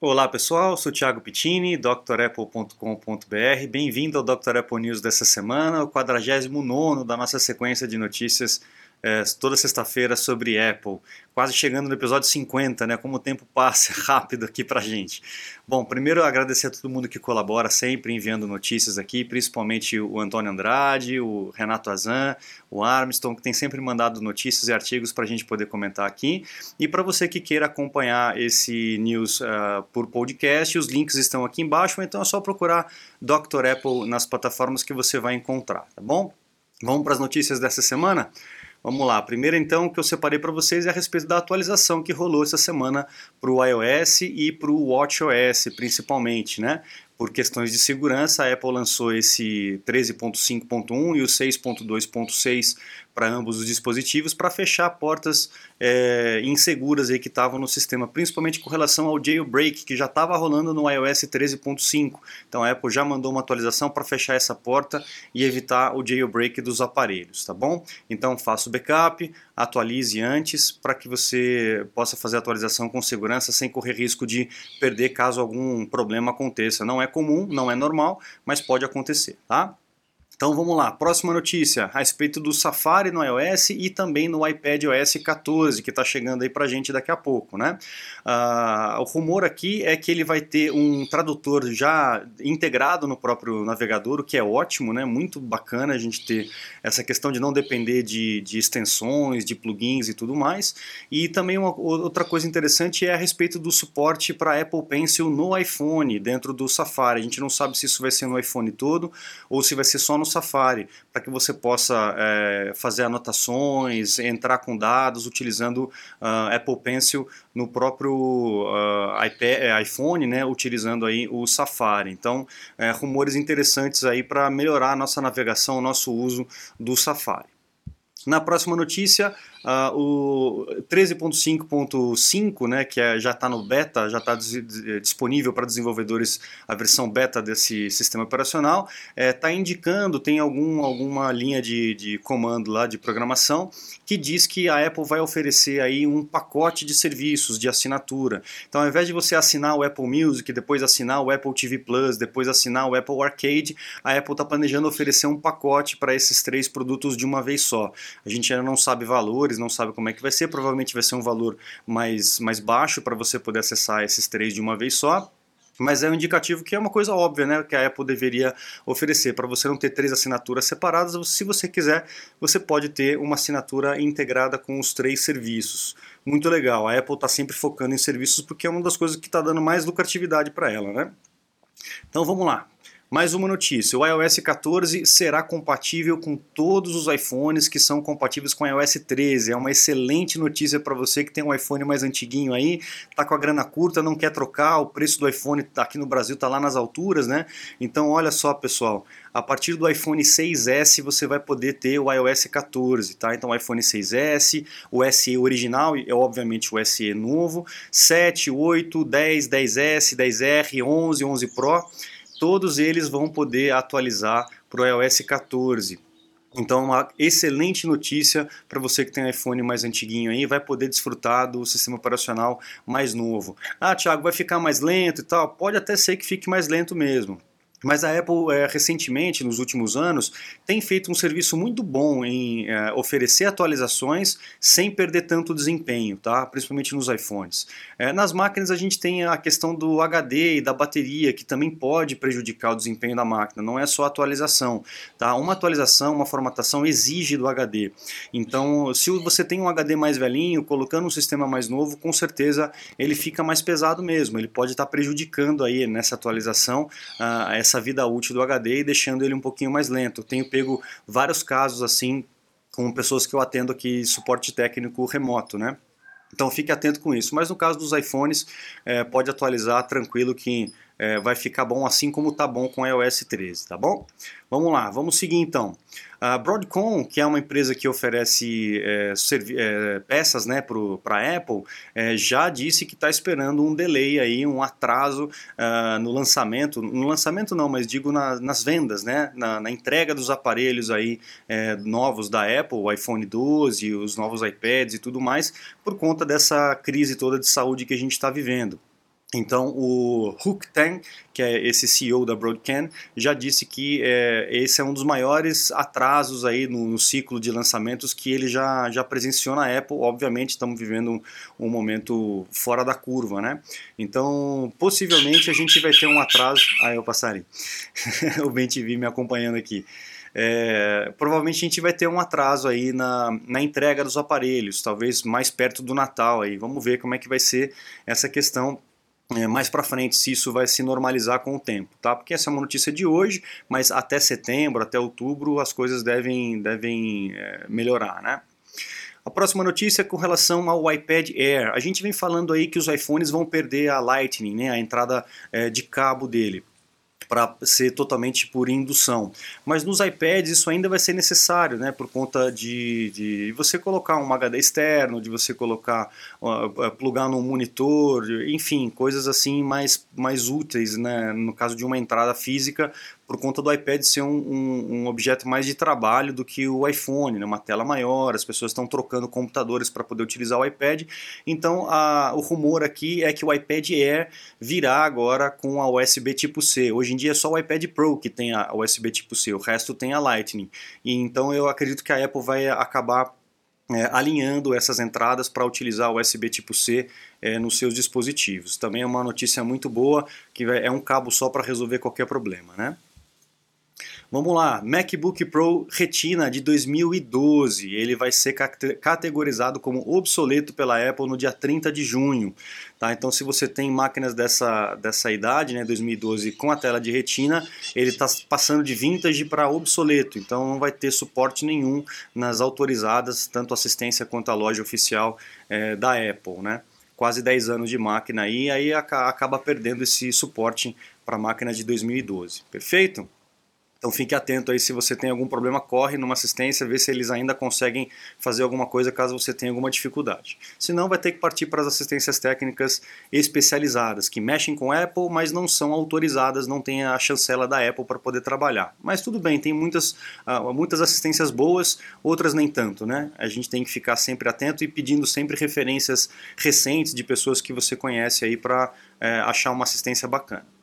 Olá pessoal, sou Thiago Pittini, drapple.com.br. Bem-vindo ao Dr. Apple News dessa semana, o 49 da nossa sequência de notícias é, toda sexta-feira sobre Apple, quase chegando no episódio 50, né? Como o tempo passa rápido aqui pra gente. Bom, primeiro agradecer a todo mundo que colabora sempre enviando notícias aqui, principalmente o Antônio Andrade, o Renato Azan, o Armstrong, que tem sempre mandado notícias e artigos para a gente poder comentar aqui. E para você que queira acompanhar esse news uh, por podcast, os links estão aqui embaixo, então é só procurar Dr. Apple nas plataformas que você vai encontrar, tá bom? Vamos para as notícias dessa semana? Vamos lá, a primeira então que eu separei para vocês é a respeito da atualização que rolou essa semana para o iOS e para o WatchOS principalmente, né? Por questões de segurança, a Apple lançou esse 13.5.1 e o 6.2.6 para ambos os dispositivos para fechar portas é, inseguras aí que estavam no sistema, principalmente com relação ao jailbreak que já estava rolando no iOS 13.5. Então a Apple já mandou uma atualização para fechar essa porta e evitar o jailbreak dos aparelhos, tá bom? Então faça o backup, atualize antes para que você possa fazer a atualização com segurança sem correr risco de perder caso algum problema aconteça. Não é comum, não é normal, mas pode acontecer, tá? Então vamos lá, próxima notícia a respeito do Safari no iOS e também no iPad OS 14 que está chegando aí para gente daqui a pouco, né? Uh, o rumor aqui é que ele vai ter um tradutor já integrado no próprio navegador, o que é ótimo, né? Muito bacana a gente ter essa questão de não depender de, de extensões, de plugins e tudo mais. E também uma outra coisa interessante é a respeito do suporte para Apple Pencil no iPhone dentro do Safari. A gente não sabe se isso vai ser no iPhone todo ou se vai ser só no Safari, para que você possa é, fazer anotações, entrar com dados utilizando uh, Apple Pencil no próprio uh, iPad, é, iPhone, né, utilizando aí o Safari. Então, é, rumores interessantes aí para melhorar a nossa navegação, o nosso uso do Safari. Na próxima notícia, Uh, o 13.5.5, né, que é, já está no beta, já está disponível para desenvolvedores a versão beta desse sistema operacional, está é, indicando, tem algum, alguma linha de, de comando lá de programação que diz que a Apple vai oferecer aí um pacote de serviços de assinatura. Então, ao invés de você assinar o Apple Music, depois assinar o Apple TV Plus, depois assinar o Apple Arcade, a Apple está planejando oferecer um pacote para esses três produtos de uma vez só. A gente ainda não sabe valor não sabe como é que vai ser, provavelmente vai ser um valor mais, mais baixo para você poder acessar esses três de uma vez só. Mas é um indicativo que é uma coisa óbvia, né? Que a Apple deveria oferecer. Para você não ter três assinaturas separadas, se você quiser, você pode ter uma assinatura integrada com os três serviços. Muito legal. A Apple está sempre focando em serviços porque é uma das coisas que está dando mais lucratividade para ela, né? Então vamos lá. Mais uma notícia: o iOS 14 será compatível com todos os iPhones que são compatíveis com o iOS 13. É uma excelente notícia para você que tem um iPhone mais antiguinho aí, tá com a grana curta, não quer trocar, o preço do iPhone aqui no Brasil tá lá nas alturas, né? Então olha só, pessoal, a partir do iPhone 6S você vai poder ter o iOS 14, tá? Então o iPhone 6S, o SE original e obviamente o SE novo, 7, 8, 10, 10S, 10R, 11, 11 Pro todos eles vão poder atualizar para o iOS 14. Então, uma excelente notícia para você que tem iPhone mais antiguinho aí, vai poder desfrutar do sistema operacional mais novo. Ah, Thiago, vai ficar mais lento e tal? Pode até ser que fique mais lento mesmo. Mas a Apple, é, recentemente, nos últimos anos, tem feito um serviço muito bom em é, oferecer atualizações sem perder tanto desempenho, tá? principalmente nos iPhones. É, nas máquinas, a gente tem a questão do HD e da bateria, que também pode prejudicar o desempenho da máquina, não é só atualização. Tá? Uma atualização, uma formatação exige do HD. Então, se você tem um HD mais velhinho, colocando um sistema mais novo, com certeza ele fica mais pesado mesmo. Ele pode estar prejudicando aí nessa atualização uh, essa vida útil do HD e deixando ele um pouquinho mais lento. Eu tenho pego vários casos assim com pessoas que eu atendo aqui suporte técnico remoto, né? Então fique atento com isso. Mas no caso dos iPhones, é, pode atualizar tranquilo que é, vai ficar bom assim como tá bom com iOS 13, tá bom? Vamos lá, vamos seguir então. A Broadcom, que é uma empresa que oferece é, é, peças né, para a Apple, é, já disse que está esperando um delay aí, um atraso uh, no lançamento, no lançamento não, mas digo na, nas vendas, né, na, na, entrega dos aparelhos aí é, novos da Apple, o iPhone 12, os novos iPads e tudo mais, por conta dessa crise toda de saúde que a gente está vivendo. Então, o Hook Tang, que é esse CEO da Broadcom, já disse que é, esse é um dos maiores atrasos aí no, no, ciclo de lançamentos que ele já, já presenciou na Apple. Obviamente, estamos vivendo um, um momento fora da curva, né? Então, possivelmente a gente vai ter um atraso. Ah, eu passarei. o Ben TV me acompanhando aqui. É, provavelmente a gente vai ter um atraso aí na, na entrega dos aparelhos, talvez mais perto do Natal aí. Vamos ver como é que vai ser essa questão é, mais para frente se isso vai se normalizar com o tempo, tá? Porque essa é uma notícia de hoje, mas até setembro, até outubro, as coisas devem, devem é, melhorar, né? A próxima notícia é com relação ao iPad Air. A gente vem falando aí que os iPhones vão perder a Lightning, né, a entrada é, de cabo dele para ser totalmente por indução. Mas nos iPads isso ainda vai ser necessário, né, por conta de, de você colocar um HD externo, de você colocar, uh, plugar no monitor, enfim, coisas assim mais, mais úteis, né, no caso de uma entrada física por conta do iPad ser um, um, um, objeto mais de trabalho do que o iPhone, né? uma tela maior, as pessoas estão trocando computadores para poder utilizar o iPad. Então a, o rumor aqui é que o iPad Air virá agora com a USB tipo C. Hoje em dia é só o iPad Pro que tem a USB tipo C, o resto tem a Lightning. E então eu acredito que a Apple vai acabar é, alinhando essas entradas para utilizar o USB tipo C é, nos seus dispositivos. Também é uma notícia muito boa, que é um cabo só para resolver qualquer problema, né? Vamos lá, MacBook Pro Retina de 2012. Ele vai ser categorizado como obsoleto pela Apple no dia 30 de junho. Tá? Então, se você tem máquinas dessa, dessa idade, né, 2012, com a tela de retina, ele está passando de vintage para obsoleto. Então, não vai ter suporte nenhum nas autorizadas, tanto assistência quanto a loja oficial é, da Apple. Né? Quase 10 anos de máquina aí, aí acaba perdendo esse suporte para máquina de 2012. Perfeito? Então fique atento aí se você tem algum problema, corre numa assistência, vê se eles ainda conseguem fazer alguma coisa caso você tenha alguma dificuldade. Senão vai ter que partir para as assistências técnicas especializadas, que mexem com Apple, mas não são autorizadas, não tem a chancela da Apple para poder trabalhar. Mas tudo bem, tem muitas, uh, muitas assistências boas, outras nem tanto, né? A gente tem que ficar sempre atento e pedindo sempre referências recentes de pessoas que você conhece aí para eh, achar uma assistência bacana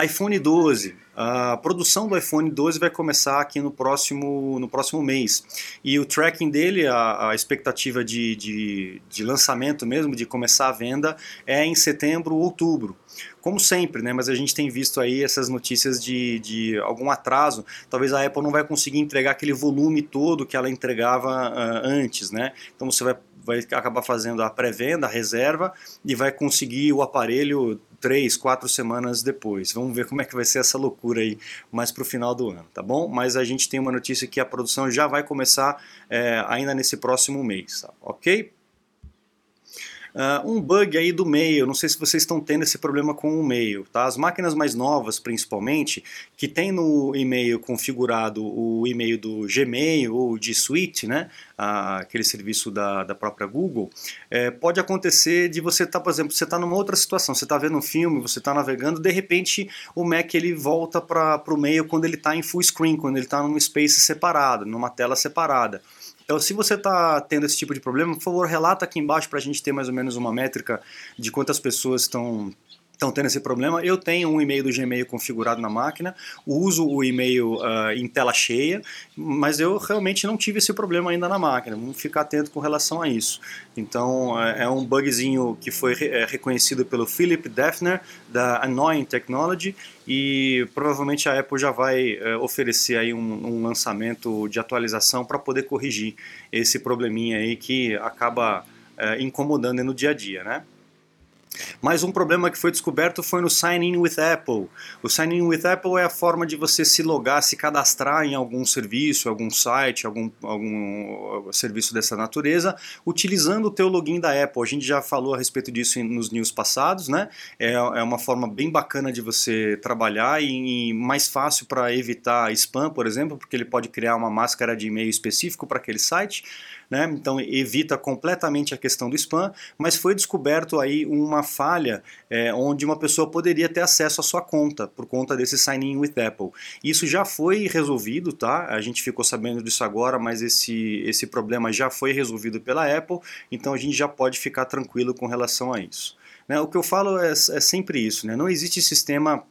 iPhone 12. A produção do iPhone 12 vai começar aqui no próximo, no próximo mês. E o tracking dele, a, a expectativa de, de, de, lançamento mesmo, de começar a venda, é em setembro ou outubro. Como sempre, né? Mas a gente tem visto aí essas notícias de, de algum atraso. Talvez a Apple não vai conseguir entregar aquele volume todo que ela entregava uh, antes, né? Então você vai vai acabar fazendo a pré-venda, a reserva e vai conseguir o aparelho três, quatro semanas depois. Vamos ver como é que vai ser essa loucura aí mais para o final do ano, tá bom? Mas a gente tem uma notícia que a produção já vai começar é, ainda nesse próximo mês, tá? ok? Uh, um bug aí do e-mail, não sei se vocês estão tendo esse problema com o e-mail, tá? As máquinas mais novas, principalmente, que tem no e-mail configurado o e-mail do Gmail ou de Suite, né? Uh, aquele serviço da, da própria Google, é, pode acontecer de você estar, tá, por exemplo, você está numa outra situação, você está vendo um filme, você está navegando, de repente o Mac ele volta para o e-mail quando ele está em full screen, quando ele está num space separado, numa tela separada. Então, se você está tendo esse tipo de problema, por favor, relata aqui embaixo para a gente ter mais ou menos uma métrica de quantas pessoas estão estão tendo esse problema. Eu tenho um e-mail do Gmail configurado na máquina, uso o e-mail uh, em tela cheia, mas eu realmente não tive esse problema ainda na máquina. Vamos ficar atento com relação a isso. Então é, é um bugzinho que foi é, reconhecido pelo Philip Defner da Annoying Technology e provavelmente a Apple já vai é, oferecer aí um, um lançamento de atualização para poder corrigir esse probleminha aí que acaba é, incomodando no dia a dia, né? Mas um problema que foi descoberto foi no Sign In with Apple. O Sign In with Apple é a forma de você se logar, se cadastrar em algum serviço, algum site, algum, algum serviço dessa natureza, utilizando o teu login da Apple. A gente já falou a respeito disso nos news passados, né? É, é uma forma bem bacana de você trabalhar e, e mais fácil para evitar spam, por exemplo, porque ele pode criar uma máscara de e-mail específico para aquele site né? Então evita completamente a questão do spam, mas foi descoberto aí uma falha é, onde uma pessoa poderia ter acesso à sua conta por conta desse sign in with Apple. Isso já foi resolvido, tá? A gente ficou sabendo disso agora, mas esse, esse problema já foi resolvido pela Apple, então a gente já pode ficar tranquilo com relação a isso. Né? O que eu falo é, é sempre isso, né? não existe sistema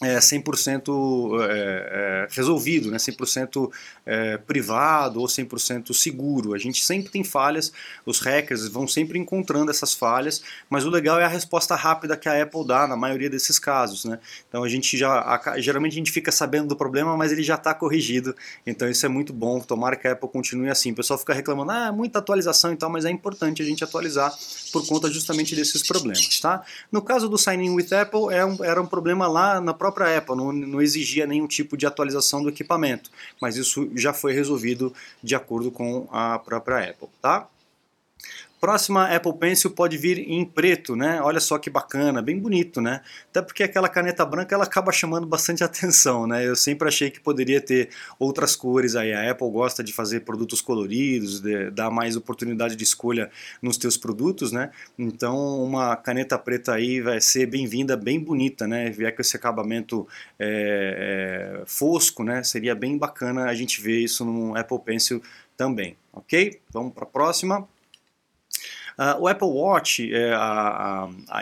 é, 100% é, é, resolvido, né? 100% é, privado ou 100% seguro. A gente sempre tem falhas, os hackers vão sempre encontrando essas falhas, mas o legal é a resposta rápida que a Apple dá na maioria desses casos. Né? Então a gente já, a, geralmente a gente fica sabendo do problema, mas ele já está corrigido, então isso é muito bom. Tomara que a Apple continue assim. O pessoal fica reclamando, ah, muita atualização e tal, mas é importante a gente atualizar por conta justamente desses problemas. Tá? No caso do Sign In with Apple, é um, era um problema lá na própria própria Apple, não, não exigia nenhum tipo de atualização do equipamento, mas isso já foi resolvido de acordo com a própria Apple, tá? Próxima Apple Pencil pode vir em preto, né? Olha só que bacana, bem bonito, né? Até porque aquela caneta branca ela acaba chamando bastante atenção, né? Eu sempre achei que poderia ter outras cores aí. A Apple gosta de fazer produtos coloridos, de dar mais oportunidade de escolha nos teus produtos, né? Então uma caneta preta aí vai ser bem-vinda, bem bonita, né? Vier com esse acabamento é, é, fosco, né? Seria bem bacana a gente ver isso no Apple Pencil também, ok? Vamos para a próxima. Uh, o Apple Watch, é, a, a,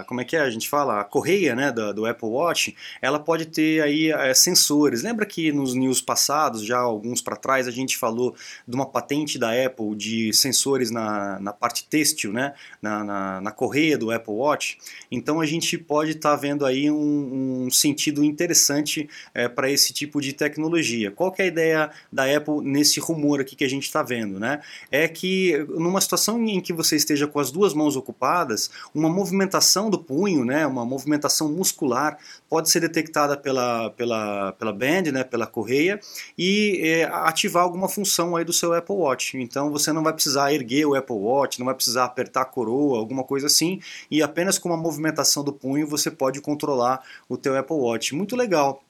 a, como é que é, a gente fala, a correia né, do, do Apple Watch, ela pode ter aí é, sensores. Lembra que nos news passados, já alguns para trás, a gente falou de uma patente da Apple de sensores na, na parte têxtil, né, na, na, na correia do Apple Watch? Então a gente pode estar tá vendo aí um, um, sentido interessante é, para esse tipo de tecnologia. Qual que é a ideia da Apple nesse rumor aqui que a gente está vendo? Né? É que numa situação em que você esteja com as duas mãos ocupadas, uma movimentação do punho, né, uma movimentação muscular, pode ser detectada pela, pela, pela band, né, pela correia, e é, ativar alguma função aí do seu Apple Watch. Então você não vai precisar erguer o Apple Watch, não vai precisar apertar a coroa, alguma coisa assim, e apenas com uma movimentação do punho você pode controlar o teu Apple Watch. Muito legal.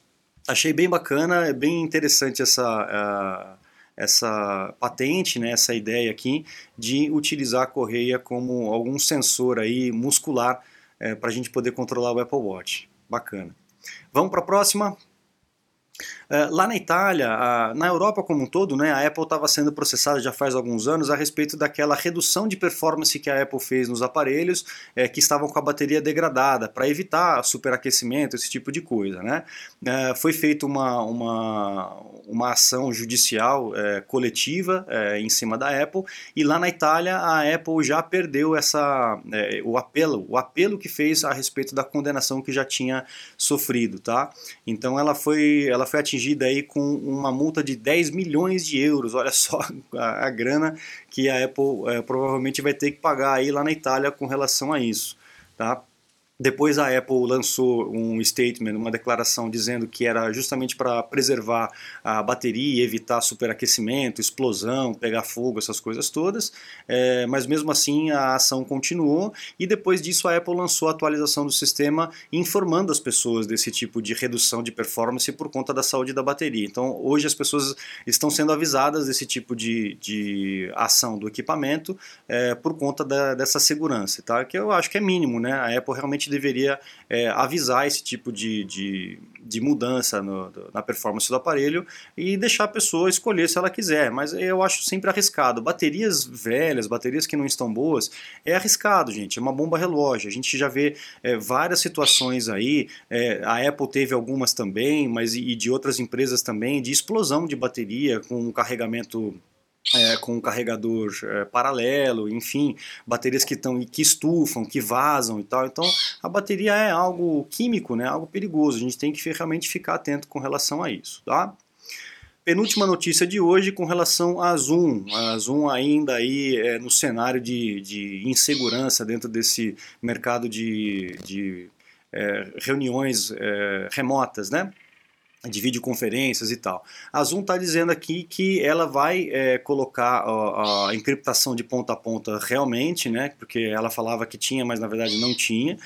Achei bem bacana, é bem interessante essa... Uh, essa patente, né, essa ideia aqui de utilizar a correia como algum sensor aí muscular é, para a gente poder controlar o Apple Watch. Bacana. Vamos para a próxima. É, lá na Itália, a, na Europa como um todo, né, a Apple estava sendo processada já faz alguns anos a respeito daquela redução de performance que a Apple fez nos aparelhos é, que estavam com a bateria degradada, para evitar superaquecimento, esse tipo de coisa. Né? É, foi feita uma, uma, uma ação judicial é, coletiva é, em cima da Apple, e lá na Itália a Apple já perdeu essa, é, o apelo, o apelo que fez a respeito da condenação que já tinha sofrido. Tá? Então ela foi, ela foi atingida aí com uma multa de 10 milhões de euros. Olha só a, a grana que a Apple é, provavelmente vai ter que pagar aí lá na Itália com relação a isso. Tá? Depois a Apple lançou um statement, uma declaração dizendo que era justamente para preservar a bateria, evitar superaquecimento, explosão, pegar fogo, essas coisas todas. É, mas mesmo assim a ação continuou e depois disso a Apple lançou a atualização do sistema informando as pessoas desse tipo de redução de performance por conta da saúde da bateria. Então hoje as pessoas estão sendo avisadas desse tipo de, de ação do equipamento é, por conta da, dessa segurança, tá? que eu acho que é mínimo. Né? A Apple realmente deveria é, avisar esse tipo de, de, de mudança no, na performance do aparelho e deixar a pessoa escolher se ela quiser. Mas eu acho sempre arriscado. Baterias velhas, baterias que não estão boas, é arriscado, gente. É uma bomba relógio. A gente já vê é, várias situações aí. É, a Apple teve algumas também, mas e de outras empresas também, de explosão de bateria com um carregamento é, com um carregador é, paralelo, enfim, baterias que estão que estufam, que vazam e tal. Então, a bateria é algo químico, né? Algo perigoso. A gente tem que realmente ficar atento com relação a isso, tá? Penúltima notícia de hoje com relação à Zoom. A Zoom ainda aí é, no cenário de, de insegurança dentro desse mercado de, de é, reuniões é, remotas, né? De videoconferências e tal. A Zoom está dizendo aqui que ela vai é, colocar a, a, encriptação de ponta a ponta realmente, né, porque ela falava que tinha, mas na verdade não tinha,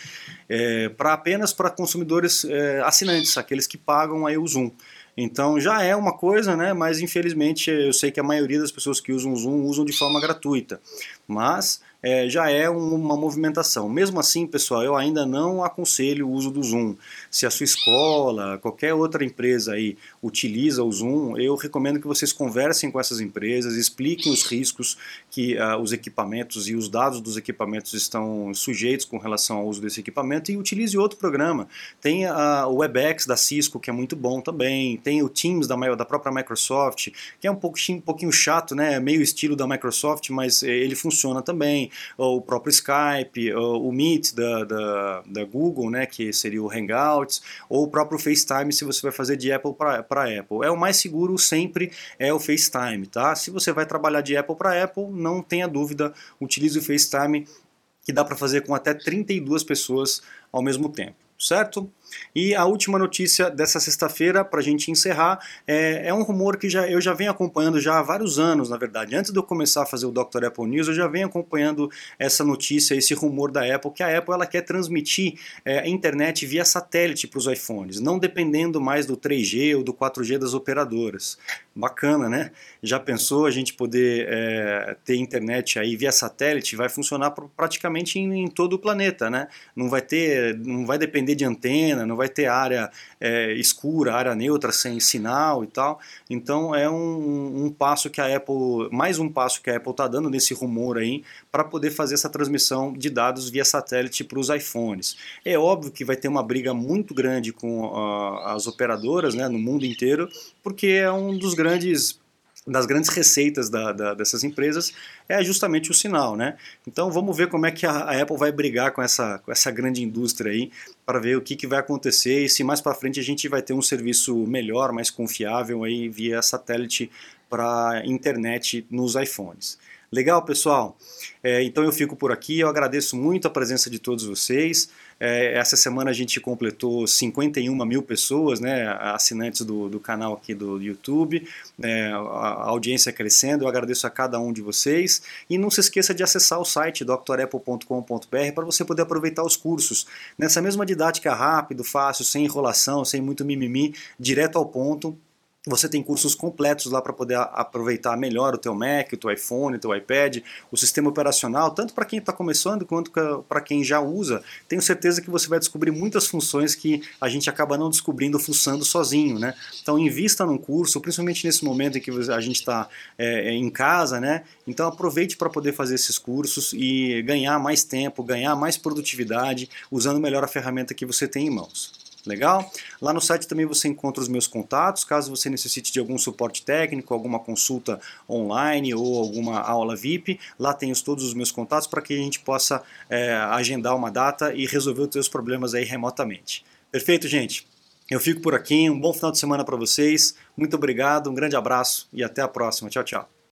é, para apenas para consumidores é, assinantes, aqueles que pagam aí o Zoom. Então já é uma coisa, né? Mas infelizmente eu sei que a maioria das pessoas que usam o Zoom usam de forma gratuita. Mas é, já é um, uma movimentação. Mesmo assim, pessoal, eu ainda não aconselho o uso do Zoom. Se a sua escola, qualquer outra empresa aí utiliza o Zoom, eu recomendo que vocês conversem com essas empresas, expliquem os riscos que uh, os equipamentos e os dados dos equipamentos estão sujeitos com relação ao uso desse equipamento e utilize outro programa. Tem uh, o WebEx da Cisco, que é muito bom também, tem o Teams da, da própria Microsoft, que é um pouquinho, um pouquinho chato, né? meio estilo da Microsoft, mas eh, ele funciona também. O próprio Skype, o Meet da, da, da Google, né? que seria o Hangouts, ou o próprio FaceTime, se você vai fazer de Apple para Apple. É o mais seguro sempre é o FaceTime, tá? Se você vai trabalhar de Apple para Apple, não tenha dúvida, utilize o FaceTime que dá para fazer com até 32 pessoas ao mesmo tempo certo? E a última notícia dessa sexta-feira, para a gente encerrar, é, é, um rumor que já, eu já venho acompanhando já há vários anos, na verdade. Antes de eu começar a fazer o Dr. Apple News, eu já venho acompanhando essa notícia, esse rumor da Apple, que a Apple ela quer transmitir é, a internet via satélite para os iPhones, não dependendo mais do 3G ou do 4G das operadoras. Bacana, né? Já pensou a gente poder é, ter internet aí via satélite? Vai funcionar praticamente em, em todo o planeta, né? Não vai ter, não vai depender de antena, não vai ter área é, escura, área neutra sem sinal e tal. Então é um, um, passo que a Apple, mais um passo que a Apple está dando nesse rumor aí para poder fazer essa transmissão de dados via satélite para os iPhones. É óbvio que vai ter uma briga muito grande com uh, as operadoras né, no mundo inteiro, porque é um dos grandes das grandes receitas da, da, dessas empresas é justamente o sinal, né? Então vamos ver como é que a, a, Apple vai brigar com essa, com essa grande indústria aí para ver o que, que vai acontecer e se mais para frente a gente vai ter um serviço melhor, mais confiável aí via satélite para internet nos iPhones. Legal, pessoal? É, então eu fico por aqui. Eu agradeço muito a presença de todos vocês. É, essa semana a gente completou 51 mil pessoas, né, assinantes do, do canal aqui do YouTube. É, a, audiência crescendo. Eu agradeço a cada um de vocês. E não se esqueça de acessar o site drapple.com.br para você poder aproveitar os cursos. Nessa mesma didática rápido, fácil, sem enrolação, sem muito mimimi, direto ao ponto você tem cursos completos lá para poder aproveitar melhor o teu Mac, o teu iPhone, o teu iPad, o sistema operacional, tanto para quem está começando quanto para quem já usa. Tenho certeza que você vai descobrir muitas funções que a gente acaba não descobrindo fuçando sozinho, né? Então invista num curso, principalmente nesse momento em que a gente está é, é, em casa, né? Então aproveite para poder fazer esses cursos e ganhar mais tempo, ganhar mais produtividade, usando melhor a ferramenta que você tem em mãos. Legal? Lá no site também você encontra os meus contatos, caso você necessite de algum suporte técnico, alguma consulta online ou alguma aula VIP, lá tem todos os meus contatos para que a gente possa é, agendar uma data e resolver os seus problemas aí remotamente. Perfeito, gente? Eu fico por aqui, um bom final de semana para vocês, muito obrigado, um grande abraço e até a próxima. Tchau, tchau.